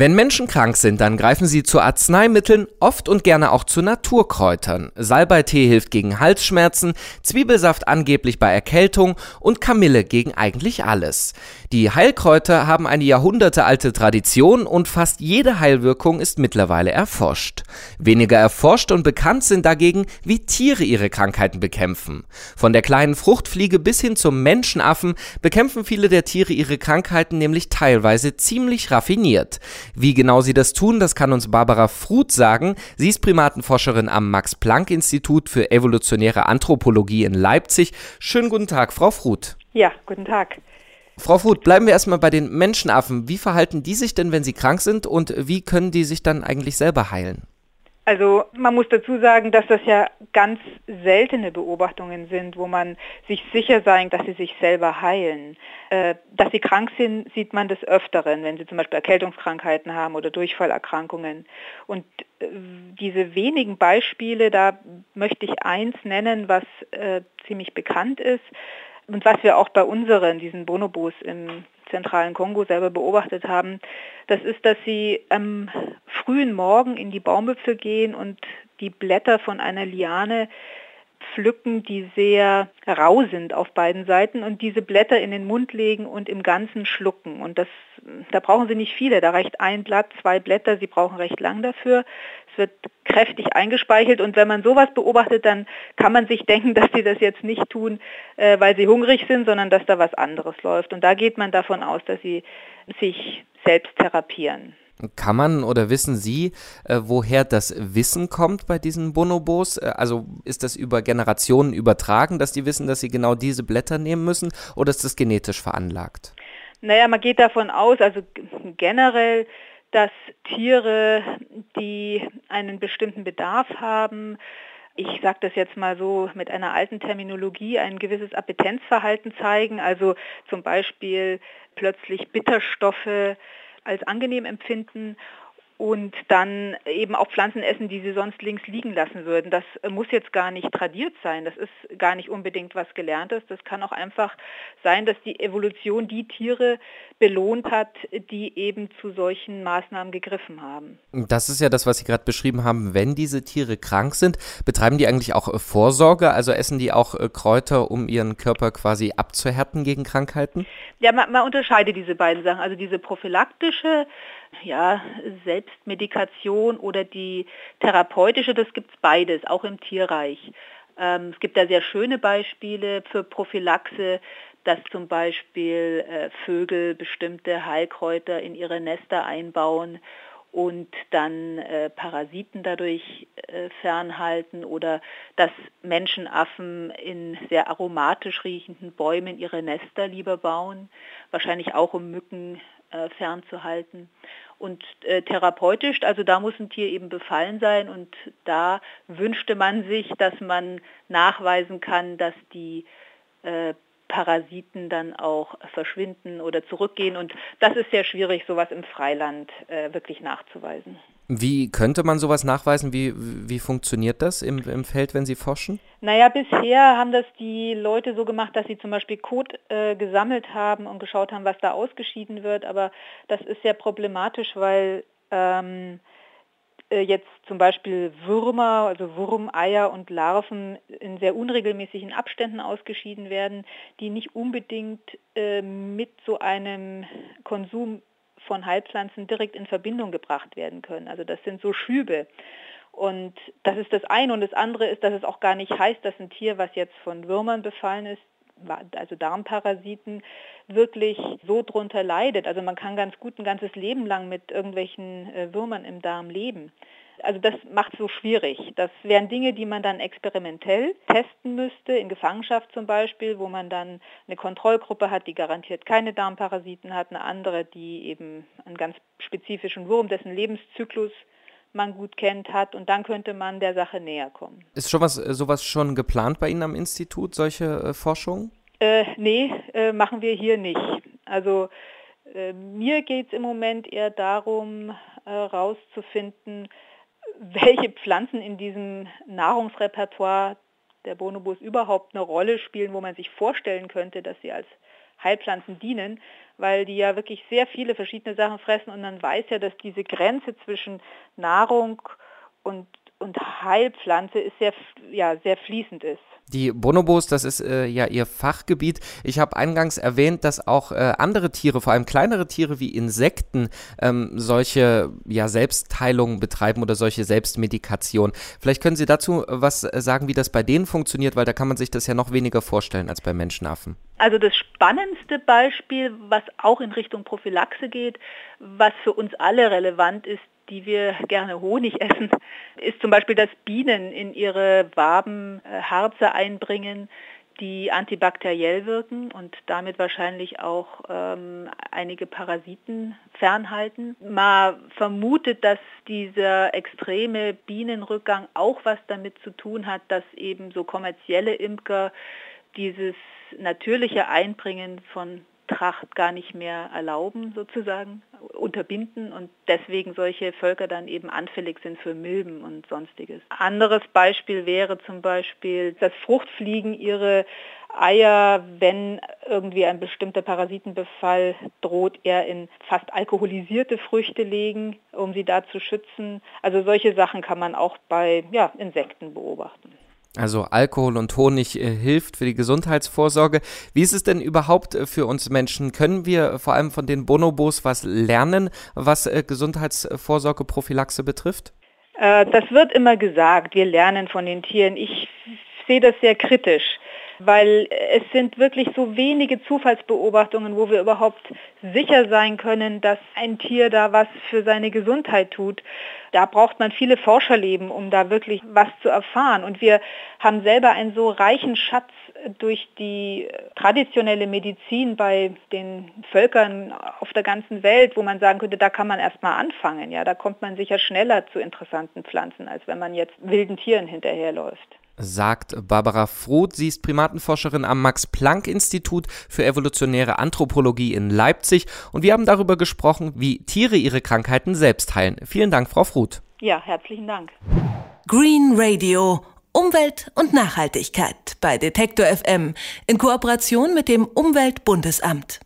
Wenn Menschen krank sind, dann greifen sie zu Arzneimitteln, oft und gerne auch zu Naturkräutern. Salbeitee hilft gegen Halsschmerzen, Zwiebelsaft angeblich bei Erkältung und Kamille gegen eigentlich alles. Die Heilkräuter haben eine jahrhundertealte Tradition und fast jede Heilwirkung ist mittlerweile erforscht. Weniger erforscht und bekannt sind dagegen, wie Tiere ihre Krankheiten bekämpfen. Von der kleinen Fruchtfliege bis hin zum Menschenaffen bekämpfen viele der Tiere ihre Krankheiten nämlich teilweise ziemlich raffiniert. Wie genau sie das tun, das kann uns Barbara Fruth sagen. Sie ist Primatenforscherin am Max-Planck-Institut für evolutionäre Anthropologie in Leipzig. Schönen guten Tag, Frau Fruth. Ja, guten Tag. Frau Fruth, bleiben wir erstmal bei den Menschenaffen. Wie verhalten die sich denn, wenn sie krank sind und wie können die sich dann eigentlich selber heilen? Also man muss dazu sagen, dass das ja ganz seltene Beobachtungen sind, wo man sich sicher sein, dass sie sich selber heilen. Äh, dass sie krank sind, sieht man des Öfteren, wenn sie zum Beispiel Erkältungskrankheiten haben oder Durchfallerkrankungen. Und äh, diese wenigen Beispiele, da möchte ich eins nennen, was äh, ziemlich bekannt ist und was wir auch bei unseren, diesen Bonobos im zentralen Kongo selber beobachtet haben, das ist, dass sie am frühen Morgen in die Baumwipfel gehen und die Blätter von einer Liane pflücken, die sehr rau sind auf beiden Seiten und diese Blätter in den Mund legen und im Ganzen schlucken. Und das, da brauchen sie nicht viele, da reicht ein Blatt, zwei Blätter, sie brauchen recht lang dafür. Es wird kräftig eingespeichelt und wenn man sowas beobachtet, dann kann man sich denken, dass sie das jetzt nicht tun, äh, weil sie hungrig sind, sondern dass da was anderes läuft. Und da geht man davon aus, dass sie sich selbst therapieren. Kann man oder wissen Sie, äh, woher das Wissen kommt bei diesen Bonobos? Äh, also ist das über Generationen übertragen, dass die wissen, dass sie genau diese Blätter nehmen müssen oder ist das genetisch veranlagt? Naja, man geht davon aus, also generell, dass Tiere, die einen bestimmten Bedarf haben, ich sage das jetzt mal so mit einer alten Terminologie, ein gewisses Appetenzverhalten zeigen, also zum Beispiel plötzlich Bitterstoffe als angenehm empfinden und dann eben auch Pflanzen essen, die sie sonst links liegen lassen würden. Das muss jetzt gar nicht tradiert sein, das ist gar nicht unbedingt was Gelerntes. Das kann auch einfach sein, dass die Evolution die Tiere belohnt hat, die eben zu solchen Maßnahmen gegriffen haben. Das ist ja das, was Sie gerade beschrieben haben. Wenn diese Tiere krank sind, betreiben die eigentlich auch äh, Vorsorge? Also essen die auch äh, Kräuter, um ihren Körper quasi abzuhärten gegen Krankheiten? Ja, man, man unterscheidet diese beiden Sachen. Also diese prophylaktische ja, Selbstmedikation oder die therapeutische, das gibt es beides, auch im Tierreich. Ähm, es gibt da sehr schöne Beispiele für Prophylaxe, dass zum Beispiel äh, Vögel bestimmte Heilkräuter in ihre Nester einbauen und dann äh, Parasiten dadurch äh, fernhalten oder dass Menschenaffen in sehr aromatisch riechenden Bäumen ihre Nester lieber bauen, wahrscheinlich auch um Mücken äh, fernzuhalten. Und äh, therapeutisch, also da muss ein Tier eben befallen sein und da wünschte man sich, dass man nachweisen kann, dass die äh, Parasiten dann auch verschwinden oder zurückgehen. Und das ist sehr schwierig, sowas im Freiland äh, wirklich nachzuweisen. Wie könnte man sowas nachweisen? Wie, wie funktioniert das im, im Feld, wenn Sie forschen? Naja, bisher haben das die Leute so gemacht, dass sie zum Beispiel Kot äh, gesammelt haben und geschaut haben, was da ausgeschieden wird. Aber das ist sehr problematisch, weil ähm, äh, jetzt zum Beispiel Würmer, also Wurmeier und Larven in sehr unregelmäßigen Abständen ausgeschieden werden, die nicht unbedingt äh, mit so einem Konsum von Heilpflanzen direkt in Verbindung gebracht werden können. Also das sind so Schübe. Und das ist das eine. Und das andere ist, dass es auch gar nicht heißt, dass ein Tier, was jetzt von Würmern befallen ist, also Darmparasiten, wirklich so drunter leidet. Also man kann ganz gut ein ganzes Leben lang mit irgendwelchen äh, Würmern im Darm leben. Also das macht es so schwierig. Das wären Dinge, die man dann experimentell testen müsste, in Gefangenschaft zum Beispiel, wo man dann eine Kontrollgruppe hat, die garantiert keine Darmparasiten hat, eine andere, die eben einen ganz spezifischen Wurm, dessen Lebenszyklus man gut kennt, hat und dann könnte man der Sache näher kommen. Ist schon was, äh, sowas schon geplant bei Ihnen am Institut, solche äh, Forschungen? Äh, nee, äh, machen wir hier nicht. Also äh, mir geht es im Moment eher darum, herauszufinden, äh, welche Pflanzen in diesem Nahrungsrepertoire der Bonobos überhaupt eine Rolle spielen, wo man sich vorstellen könnte, dass sie als Heilpflanzen dienen, weil die ja wirklich sehr viele verschiedene Sachen fressen und man weiß ja, dass diese Grenze zwischen Nahrung und, und Heilpflanze ist sehr, ja, sehr fließend ist. Die Bonobos, das ist äh, ja ihr Fachgebiet. Ich habe eingangs erwähnt, dass auch äh, andere Tiere, vor allem kleinere Tiere wie Insekten, ähm, solche ja, Selbstheilungen betreiben oder solche Selbstmedikation. Vielleicht können Sie dazu was äh, sagen, wie das bei denen funktioniert, weil da kann man sich das ja noch weniger vorstellen als bei Menschenaffen. Also das spannendste Beispiel, was auch in Richtung Prophylaxe geht, was für uns alle relevant ist, die wir gerne Honig essen, ist zum Beispiel, dass Bienen in ihre Waben äh, Harze einbringen, die antibakteriell wirken und damit wahrscheinlich auch ähm, einige Parasiten fernhalten. Man vermutet, dass dieser extreme Bienenrückgang auch was damit zu tun hat, dass eben so kommerzielle Imker dieses natürliche Einbringen von Tracht gar nicht mehr erlauben, sozusagen, unterbinden und deswegen solche Völker dann eben anfällig sind für Milben und sonstiges. Anderes Beispiel wäre zum Beispiel, dass Fruchtfliegen ihre Eier, wenn irgendwie ein bestimmter Parasitenbefall droht, eher in fast alkoholisierte Früchte legen, um sie da zu schützen. Also solche Sachen kann man auch bei ja, Insekten beobachten. Also Alkohol und Honig äh, hilft für die Gesundheitsvorsorge. Wie ist es denn überhaupt äh, für uns Menschen? Können wir vor allem von den Bonobos was lernen, was äh, Gesundheitsvorsorge, Prophylaxe betrifft? Äh, das wird immer gesagt, wir lernen von den Tieren. Ich sehe das sehr kritisch weil es sind wirklich so wenige Zufallsbeobachtungen, wo wir überhaupt sicher sein können, dass ein Tier da was für seine Gesundheit tut. Da braucht man viele Forscherleben, um da wirklich was zu erfahren. Und wir haben selber einen so reichen Schatz durch die traditionelle Medizin bei den Völkern auf der ganzen Welt, wo man sagen könnte, da kann man erstmal anfangen. Ja, da kommt man sicher schneller zu interessanten Pflanzen, als wenn man jetzt wilden Tieren hinterherläuft sagt Barbara Froth. Sie ist Primatenforscherin am Max-Planck-Institut für evolutionäre Anthropologie in Leipzig und wir haben darüber gesprochen, wie Tiere ihre Krankheiten selbst heilen. Vielen Dank, Frau Froth. Ja, herzlichen Dank. Green Radio. Umwelt und Nachhaltigkeit bei Detektor FM in Kooperation mit dem Umweltbundesamt.